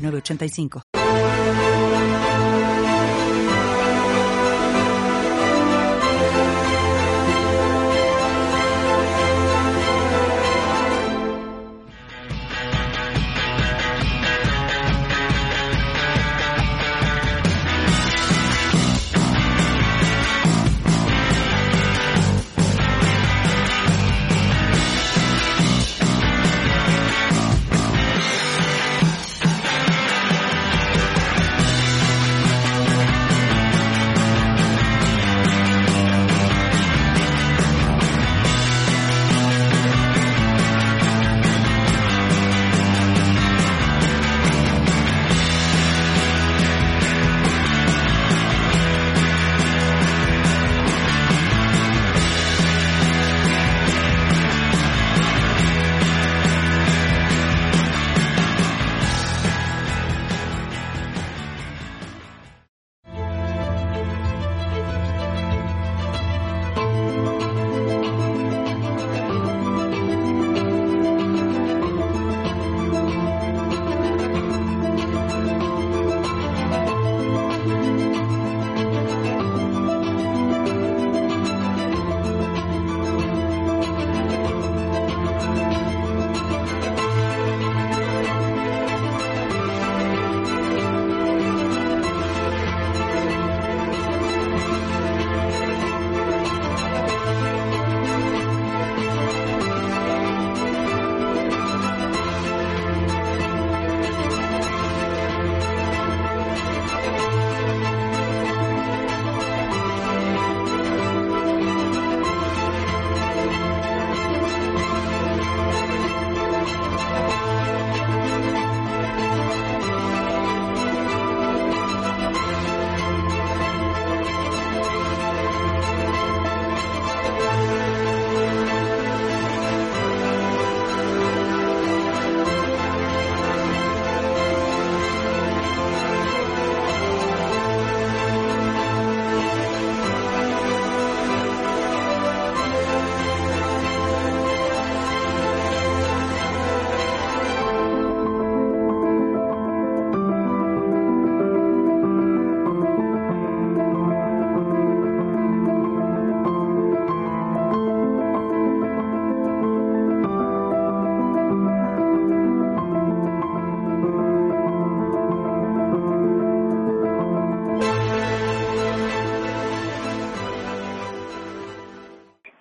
985.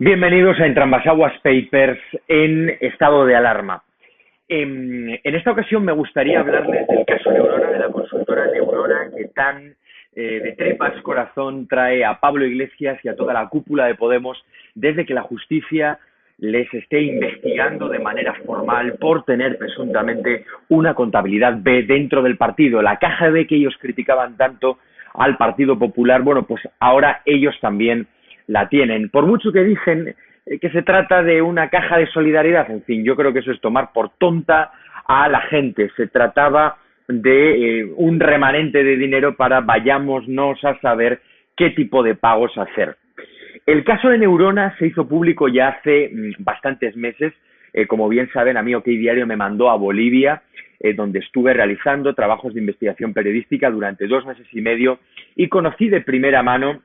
Bienvenidos a Entrambasaguas Papers en estado de alarma. En, esta ocasión me gustaría hablarles del caso Neurona, de la consultora Neurona, que tan eh, de trepas corazón trae a Pablo Iglesias y a toda la cúpula de Podemos desde que la justicia les esté investigando de manera formal por tener presuntamente una contabilidad B dentro del partido. La caja B que ellos criticaban tanto al Partido Popular, bueno, pues ahora ellos también la tienen. Por mucho que dicen eh, que se trata de una caja de solidaridad, en fin, yo creo que eso es tomar por tonta a la gente. Se trataba de eh, un remanente de dinero para vayámonos a saber qué tipo de pagos hacer. El caso de Neurona se hizo público ya hace mm, bastantes meses. Eh, como bien saben, a mí OK Diario me mandó a Bolivia, donde estuve realizando trabajos de investigación periodística durante dos meses y medio y conocí de primera mano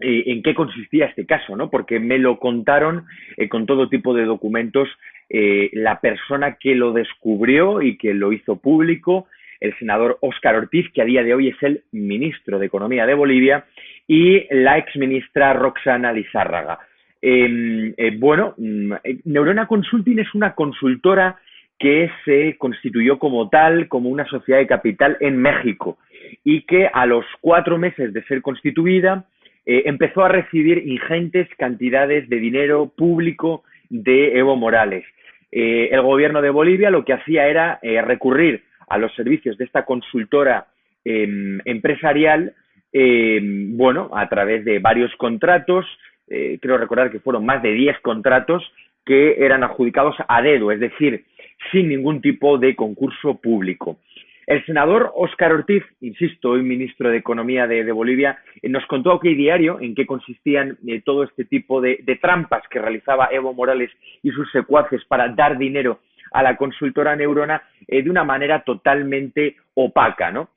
eh, en qué consistía este caso, ¿no? Porque me lo contaron eh, con todo tipo de documentos eh, la persona que lo descubrió y que lo hizo público, el senador Óscar Ortiz, que a día de hoy es el ministro de Economía de Bolivia, y la exministra Roxana Lizárraga. Em, bueno, mm, Neurona Consulting es una consultora que se constituyó como tal, como una sociedad de capital en México y que a los cuatro meses de ser constituida eh, empezó a recibir ingentes cantidades de dinero público de Evo Morales. Eh, el gobierno de Bolivia lo que hacía era eh, recurrir a los servicios de esta consultora em, empresarial, em, bueno, a través de varios contratos, creo recordar que fueron más de 10 contratos que eran adjudicados a dedo, es decir, sin ningún tipo de concurso público. El senador Óscar Ortiz, insisto, hoy ministro de Economía de, Bolivia, eh, nos contó a Diario en qué consistían eh, todo este tipo de, trampas que realizaba Evo Morales y sus secuaces para dar dinero a la consultora Neurona eh, de una manera totalmente opaca, ¿no?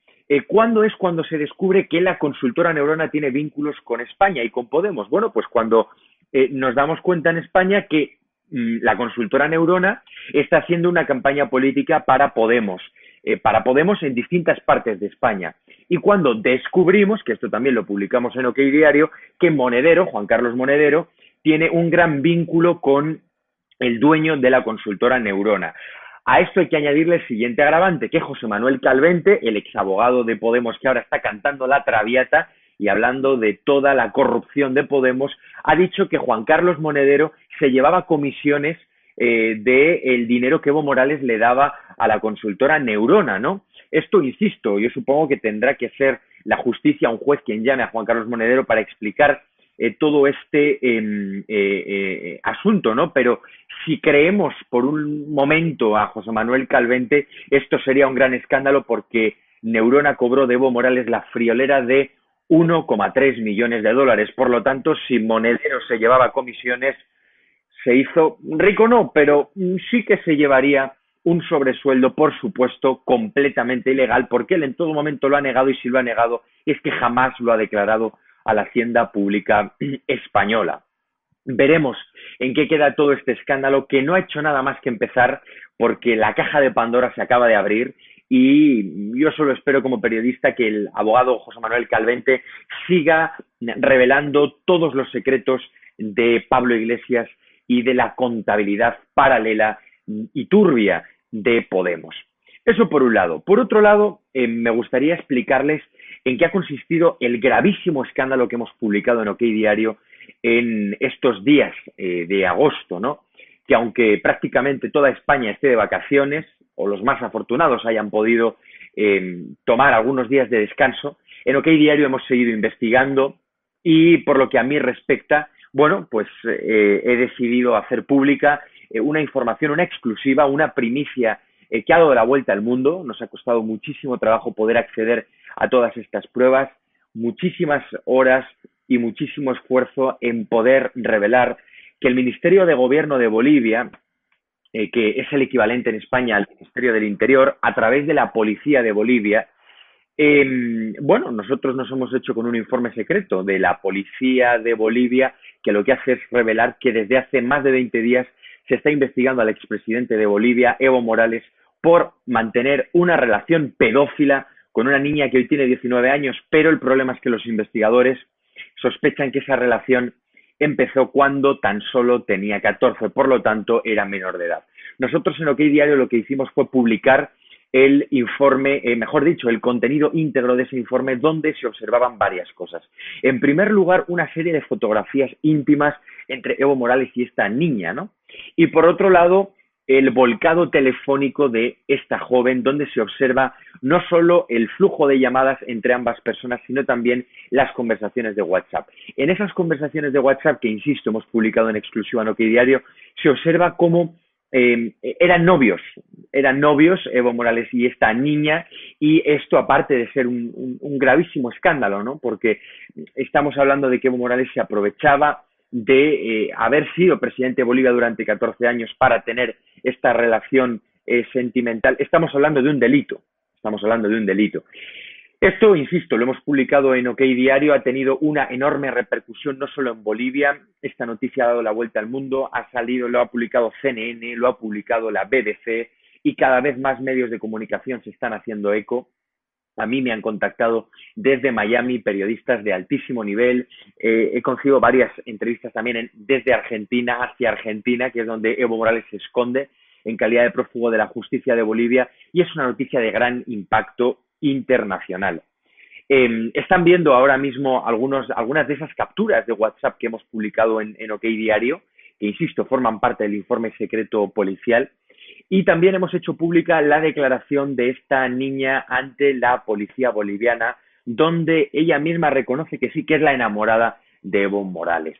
¿Cuándo es cuando se descubre que la consultora Neurona tiene vínculos con España y con Podemos? Bueno, pues cuando nos damos cuenta en España que mm, la consultora Neurona está haciendo una campaña política para Podemos eh, para Podemos en distintas partes de España. Y cuando descubrimos, que esto también lo publicamos en OK Diario, que Monedero, Juan Carlos Monedero, tiene un gran vínculo con el dueño de la consultora Neurona. A esto hay que añadirle el siguiente agravante, que José Manuel Calvente, el exabogado de Podemos que ahora está cantando la traviata y hablando de toda la corrupción de Podemos, ha dicho que Juan Carlos Monedero se llevaba comisiones eh, del dinero que Evo Morales le daba a la consultora Neurona, ¿no? Esto, insisto, yo supongo que tendrá que ser la justicia, un juez quien llame a Juan Carlos Monedero para explicar eh, todo este em, eh, asunto, ¿no? Pero si creemos por un momento a José Manuel Calvente, esto sería un gran escándalo porque Neurona cobró de Evo Morales la friolera de 1,3 millones de dólares. Por lo tanto, si Monedero se llevaba comisiones, se hizo rico no, pero sí que se llevaría un sobresueldo, por supuesto, completamente ilegal, porque él en todo momento lo ha negado y si lo ha negado es que jamás lo ha declarado a la Hacienda Pública Española. Veremos en qué queda todo este escándalo, que no ha hecho nada más que empezar porque la caja de Pandora se acaba de abrir y yo solo espero como periodista que el abogado José Manuel Calvente siga revelando todos los secretos de Pablo Iglesias y de la contabilidad paralela y turbia de Podemos. Eso por un lado. Por otro lado, eh, me gustaría explicarles en qué ha consistido el gravísimo escándalo que hemos publicado en OK Diario en estos días eh, de agosto, ¿no? Que aunque prácticamente toda España esté de vacaciones, o los más afortunados hayan podido eh, tomar algunos días de descanso, en OK Diario hemos seguido investigando y por lo que a mí respecta, bueno, pues eh, he decidido hacer pública eh, una información, una exclusiva, una primicia eh, que ha dado la vuelta al mundo. Nos ha costado muchísimo trabajo poder acceder a todas estas pruebas, muchísimas horas y muchísimo esfuerzo en poder revelar que el Ministerio de Gobierno de Bolivia, que es el equivalente en España al Ministerio del Interior, a través de la Policía de Bolivia, eh, bueno, nosotros nos hemos hecho con un informe secreto de la Policía de Bolivia que lo que hace es revelar que desde hace más de 20 días se está investigando al expresidente de Bolivia, Evo Morales, por mantener una relación pedófila con una niña que hoy tiene 19 años, pero el problema es que los investigadores sospechan que esa relación empezó cuando tan solo tenía 14, por lo tanto era menor de edad. Nosotros en OK Diario lo que hicimos fue publicar el informe, eh, mejor dicho, el contenido íntegro de ese informe donde se observaban varias cosas. En primer lugar, una serie de fotografías íntimas entre Evo Morales y esta niña, ¿no? Y por otro lado, el volcado telefónico de esta joven, donde se observa no solo el flujo de llamadas entre ambas personas, sino también las conversaciones de WhatsApp. En esas conversaciones de WhatsApp, que insisto, hemos publicado en exclusiva en OK Diario, se observa cómo eh, eran novios, eran novios Evo Morales y esta niña, y esto aparte de ser un, gravísimo escándalo, ¿no? Porque estamos hablando de que Evo Morales se aprovechaba de eh, haber sido presidente de Bolivia durante 14 años para tener esta relación eh, sentimental. Estamos hablando de un delito, estamos hablando de un delito. Esto, insisto, lo hemos publicado en OK Diario, ha tenido una enorme repercusión no solo en Bolivia, esta noticia ha dado la vuelta al mundo, ha salido, lo ha publicado CNN, lo ha publicado la BBC y cada vez más medios de comunicación se están haciendo eco. A mí me han contactado desde Miami periodistas de altísimo nivel. Eh, he conseguido varias entrevistas también desde Argentina hacia Argentina, que es donde Evo Morales se esconde en calidad de prófugo de la justicia de Bolivia. Y es una noticia de gran impacto internacional. Em, están viendo ahora mismo algunos, algunas de esas capturas de WhatsApp que hemos publicado en, OK Diario, que insisto, forman parte del informe secreto policial. y también hemos hecho pública la declaración de esta niña ante la policía boliviana, donde ella misma reconoce que sí que es la enamorada de Evo Morales.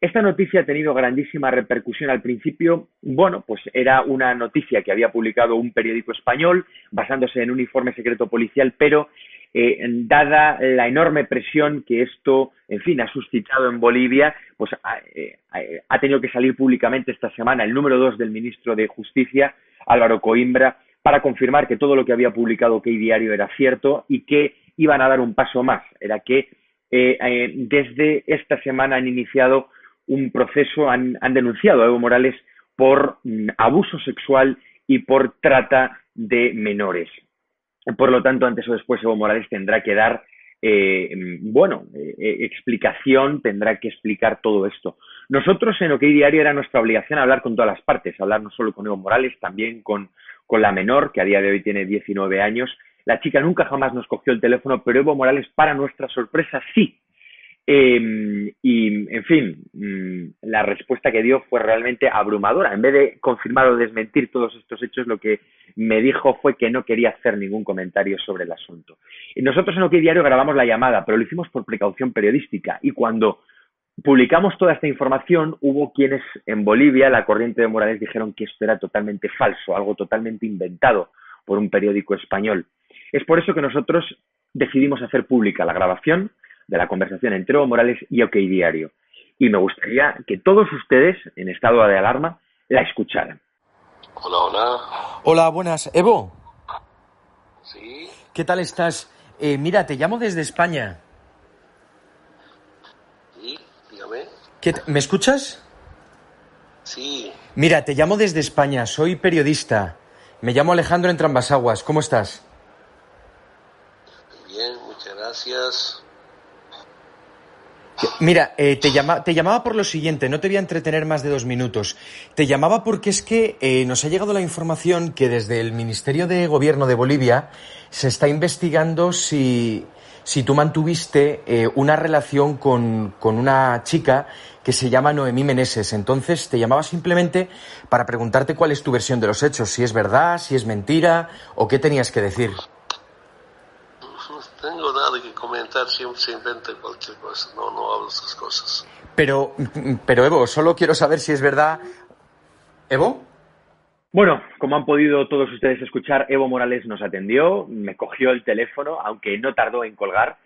Esta noticia ha tenido grandísima repercusión al principio. Bueno, pues era una noticia que había publicado un periódico español basándose en un informe secreto policial, pero eh, dada la enorme presión que esto, en fin, ha suscitado en Bolivia, pues eh, ha tenido que salir públicamente esta semana el número dos del ministro de Justicia, Álvaro Coimbra, para confirmar que todo lo que había publicado Key Diario era cierto y que iban a dar un paso más. Era que eh, desde esta semana han iniciado un proceso, han, denunciado a Evo Morales por mm, abuso sexual y por trata de menores. Por lo tanto, antes o después Evo Morales tendrá que dar, eh, mm, bueno, eh, explicación, tendrá que explicar todo esto. Nosotros en OK Diario era nuestra obligación hablar con todas las partes, hablar no solo con Evo Morales, también con, con la menor, que a día de hoy tiene 19 años. La chica nunca jamás nos cogió el teléfono, pero Evo Morales, para nuestra sorpresa, sí Em, y, en fin, mm, la respuesta que dio fue realmente abrumadora. En vez de confirmar o desmentir todos estos hechos, lo que me dijo fue que no quería hacer ningún comentario sobre el asunto. Nosotros en OK Diario grabamos la llamada, pero lo hicimos por precaución periodística. Y cuando publicamos toda esta información, hubo quienes en Bolivia, la corriente de Morales, dijeron que esto era totalmente falso, algo totalmente inventado por un periódico español. Es por eso que nosotros decidimos hacer pública la grabación de la conversación entre Evo Morales y OK Diario. Y me gustaría que todos ustedes, en estado de alarma, la escucharan. Hola, hola. Hola, buenas. Evo. Sí. ¿Qué tal estás? Eh, mira, te llamo desde España. Sí, dígame. ¿Me escuchas? Sí. Mira, te llamo desde España. Soy periodista. Me llamo Alejandro Entrambasaguas. ¿Cómo estás? Gracias. Mira, eh, te, te, llamaba por lo siguiente, no te voy a entretener más de dos minutos. Te llamaba porque es que eh, nos ha llegado la información que desde el Ministerio de Gobierno de Bolivia se está investigando si, si tú mantuviste eh, una relación con, con, una chica que se llama Noemí Meneses. Entonces te llamaba simplemente para preguntarte cuál es tu versión de los hechos, si es verdad, si es mentira o qué tenías que decir tengo nada que comentar, siempre se inventa cualquier cosa, no, no hablo de esas cosas. Pero, pero Evo, solo quiero saber si es verdad. ¿Evo? Bueno, como han podido todos ustedes escuchar, Evo Morales nos atendió, me cogió el teléfono, aunque no tardó en colgar,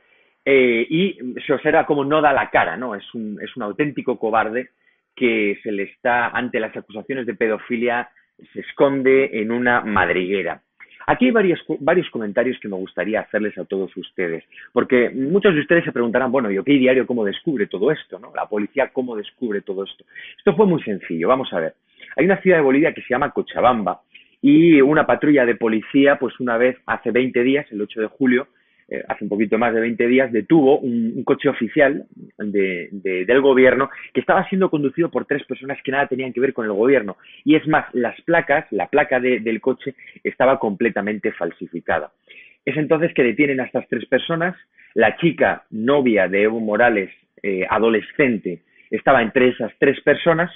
eh, y se observa como no da la cara, ¿no? Es un, es un auténtico cobarde que se le está, ante las acusaciones de pedofilia, se esconde en una madriguera. Aquí hay varios, varios comentarios que me gustaría hacerles a todos ustedes, porque muchos de ustedes se preguntarán, bueno, ¿y OK Diario cómo descubre todo esto? ¿no? La policía cómo descubre todo esto. Esto fue muy sencillo, vamos a ver. Hay una ciudad de Bolivia que se llama Cochabamba y una patrulla de policía, pues una vez hace 20 días, el 8 de julio, eh, hace un poquito más de 20 días, detuvo un, coche oficial del gobierno que estaba siendo conducido por tres personas que nada tenían que ver con el gobierno. Y es más, las placas, la placa del coche estaba completamente falsificada. Es entonces que detienen a estas tres personas. La chica novia de Evo Morales, eh, adolescente, estaba entre esas tres personas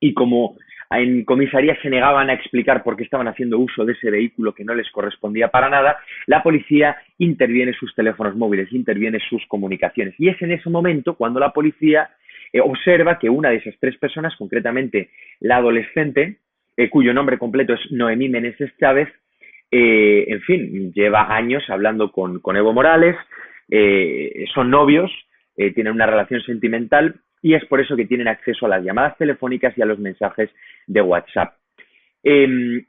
y como en comisaría se negaban a explicar por qué estaban haciendo uso de ese vehículo que no les correspondía para nada, la policía interviene sus teléfonos móviles, interviene sus comunicaciones. Y es en ese momento cuando la policía eh, observa que una de esas tres personas, concretamente la adolescente, eh, cuyo nombre completo es Noemí Meneses Chávez, eh, en fin, lleva años hablando con, con Evo Morales, son novios, tienen una relación sentimental y es por eso que tienen acceso a las llamadas telefónicas y a los mensajes de WhatsApp. Em,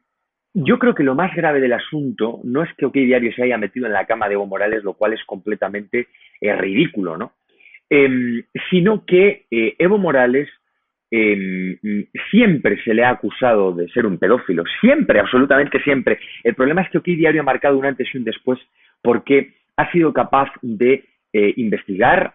yo creo que lo más grave del asunto no es que OK Diario se haya metido en la cama de Evo Morales, lo cual es completamente eh, ridículo, ¿no? Em, sino que eh, Evo Morales em, siempre se le ha acusado de ser un pedófilo, siempre, absolutamente siempre. El problema es que OK Diario ha marcado un antes y un después porque ha sido capaz de eh, investigar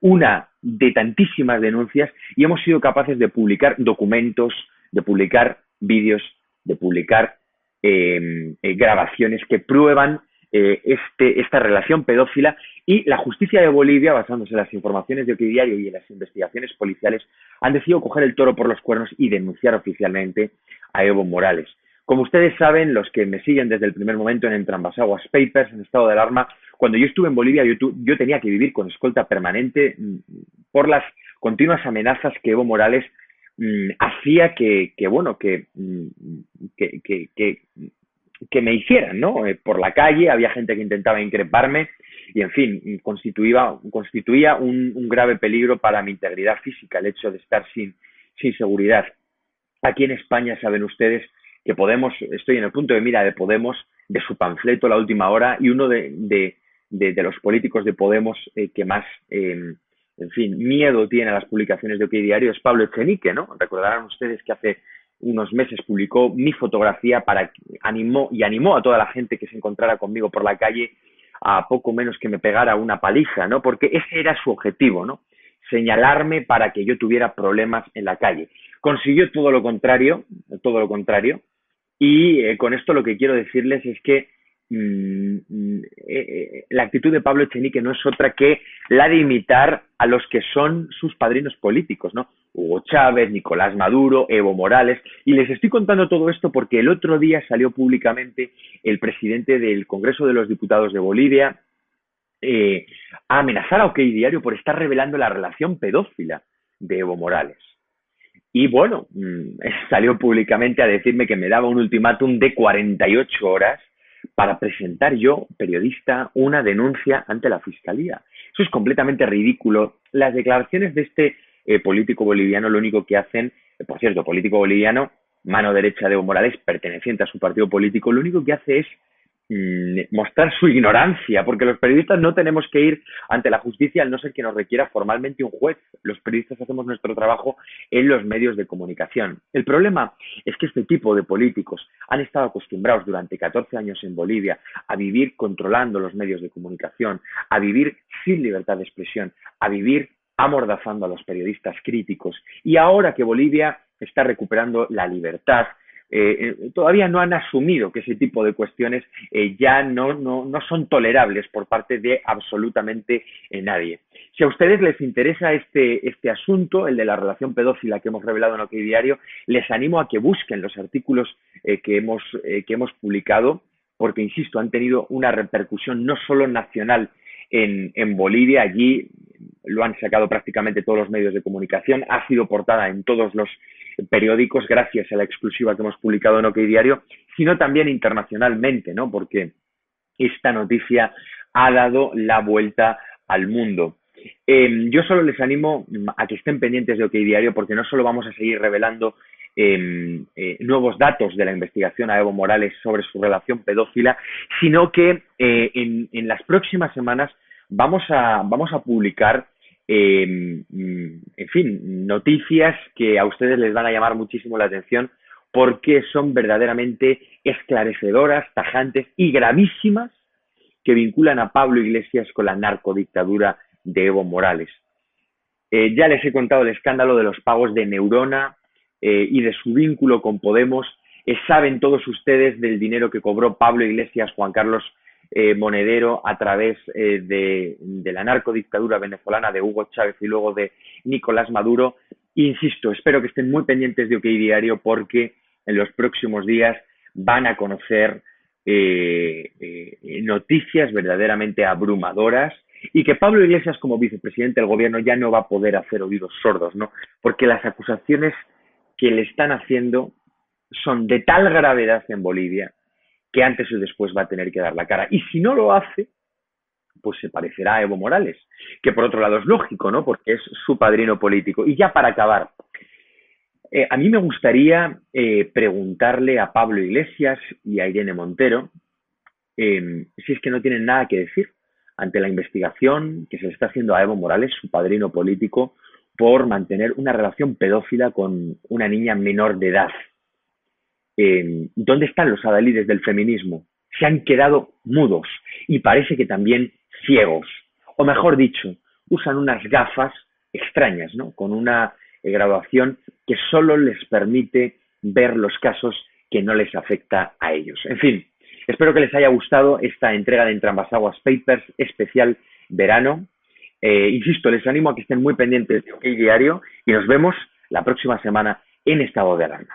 una de tantísimas denuncias y hemos sido capaces de publicar documentos, de publicar vídeos, de publicar eh, eh, grabaciones que prueban eh, este, esta relación pedófila y la justicia de Bolivia, basándose en las informaciones de Diario y en las investigaciones policiales, han decidido coger el toro por los cuernos y denunciar oficialmente a Evo Morales. Como ustedes saben, los que me siguen desde el primer momento en Entrambasaguas Papers, en estado de alarma, cuando yo estuve en Bolivia, yo, yo tenía que vivir con escolta permanente mm, por las continuas amenazas que Evo Morales mm, hacía que, que, bueno, que, mm, que, que, que, me hicieran, ¿no? Eh, por la calle había gente que intentaba increparme y, en fin, constituía, constituía un, un grave peligro para mi integridad física el hecho de estar sin, sin seguridad. Aquí en España, saben ustedes, que Podemos, estoy en el punto de mira de Podemos, de su panfleto La Última Hora, y uno de, de, los políticos de Podemos eh, que más, em, en fin, miedo tiene a las publicaciones de OK Diario es Pablo Echenique, ¿no? Recordarán ustedes que hace unos meses publicó mi fotografía para animó y animó a toda la gente que se encontrara conmigo por la calle a poco menos que me pegara una paliza, ¿no? Porque ese era su objetivo, ¿no? Señalarme para que yo tuviera problemas en la calle. Consiguió todo lo contrario, todo lo contrario, y eh, con esto lo que quiero decirles es que mm, mm, eh, eh, la actitud de Pablo Echenique no es otra que la de imitar a los que son sus padrinos políticos, ¿no? Hugo Chávez, Nicolás Maduro, Evo Morales. Y les estoy contando todo esto porque el otro día salió públicamente el presidente del Congreso de los Diputados de Bolivia a amenazar a OK Diario por estar revelando la relación pedófila de Evo Morales. Y bueno, mm, salió públicamente a decirme que me daba un ultimátum de 48 horas para presentar yo, periodista, una denuncia ante la Fiscalía. Eso es completamente ridículo. Las declaraciones de este eh, político boliviano lo único que hacen, eh, por cierto, político boliviano, mano derecha de Evo Morales, perteneciente a su partido político, lo único que hace es mostrar su ignorancia, porque los periodistas no tenemos que ir ante la justicia al no ser que nos requiera formalmente un juez. Los periodistas hacemos nuestro trabajo en los medios de comunicación. El problema es que este tipo de políticos han estado acostumbrados durante 14 años en Bolivia a vivir controlando los medios de comunicación, a vivir sin libertad de expresión, a vivir amordazando a los periodistas críticos. Y ahora que Bolivia está recuperando la libertad, eh, eh, todavía no han asumido que ese tipo de cuestiones eh, ya no, no, no, son tolerables por parte de absolutamente nadie. Si a ustedes les interesa este, este asunto, el de la relación pedófila que hemos revelado en OK Diario, les animo a que busquen los artículos que, hemos, que hemos publicado, porque, insisto, han tenido una repercusión no solo nacional en, en Bolivia, allí lo han sacado prácticamente todos los medios de comunicación, ha sido portada en todos los periódicos gracias a la exclusiva que hemos publicado en OK Diario, sino también internacionalmente, ¿no? Porque esta noticia ha dado la vuelta al mundo. Em, yo solo les animo a que estén pendientes de OK Diario porque no solo vamos a seguir revelando em, eh, nuevos datos de la investigación a Evo Morales sobre su relación pedófila, sino que eh, en, en, las próximas semanas vamos a, vamos a publicar eh, en fin, noticias que a ustedes les van a llamar muchísimo la atención porque son verdaderamente esclarecedoras, tajantes y gravísimas que vinculan a Pablo Iglesias con la narcodictadura de Evo Morales. Eh, ya les he contado el escándalo de los pagos de Neurona eh, y de su vínculo con Podemos. Eh, saben todos ustedes del dinero que cobró Pablo Iglesias, Juan Carlos eh, monedero a través eh, de, la narcodictadura venezolana de Hugo Chávez y luego de Nicolás Maduro. Insisto, espero que estén muy pendientes de OK Diario porque en los próximos días van a conocer eh, noticias verdaderamente abrumadoras y que Pablo Iglesias como vicepresidente del gobierno ya no va a poder hacer oídos sordos, ¿no? Porque las acusaciones que le están haciendo son de tal gravedad en Bolivia que antes o después va a tener que dar la cara. Y si no lo hace, pues se parecerá a Evo Morales, que por otro lado es lógico, ¿no? Porque es su padrino político. Y ya para acabar, eh, a mí me gustaría eh, preguntarle a Pablo Iglesias y a Irene Montero em, si es que no tienen nada que decir ante la investigación que se le está haciendo a Evo Morales, su padrino político, por mantener una relación pedófila con una niña menor de edad. ¿Dónde están los adalides del feminismo? Se han quedado mudos y parece que también ciegos. O mejor dicho, usan unas gafas extrañas, ¿no? Con una eh, graduación que solo les permite ver los casos que no les afecta a ellos. En fin, espero que les haya gustado esta entrega de Entrambasaguas Papers especial verano. Eh, insisto, les animo a que estén muy pendientes de OK Diario y nos vemos la próxima semana en estado de alarma.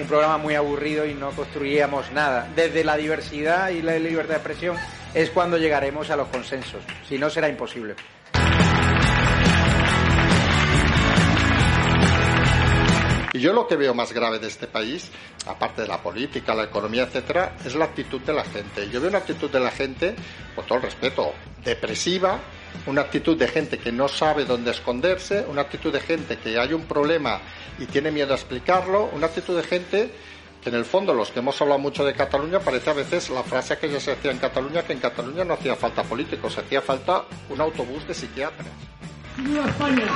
un programa muy aburrido y no construiríamos nada. Desde la diversidad y la libertad de expresión es cuando llegaremos a los consensos. Si no, será imposible. Y yo lo que veo más grave de este país, aparte de la política, la economía, etcétera, es la actitud de la gente. Yo veo una actitud de la gente, con todo el respeto, depresiva, una actitud de gente que no sabe dónde esconderse, una actitud de gente que hay un problema y tiene miedo a explicarlo, una actitud de gente que en el fondo los que hemos hablado mucho de Cataluña parece a veces la frase que ya se decía en Cataluña que en Cataluña no hacía falta políticos, hacía falta un autobús de psiquiatras. ¡Viva España!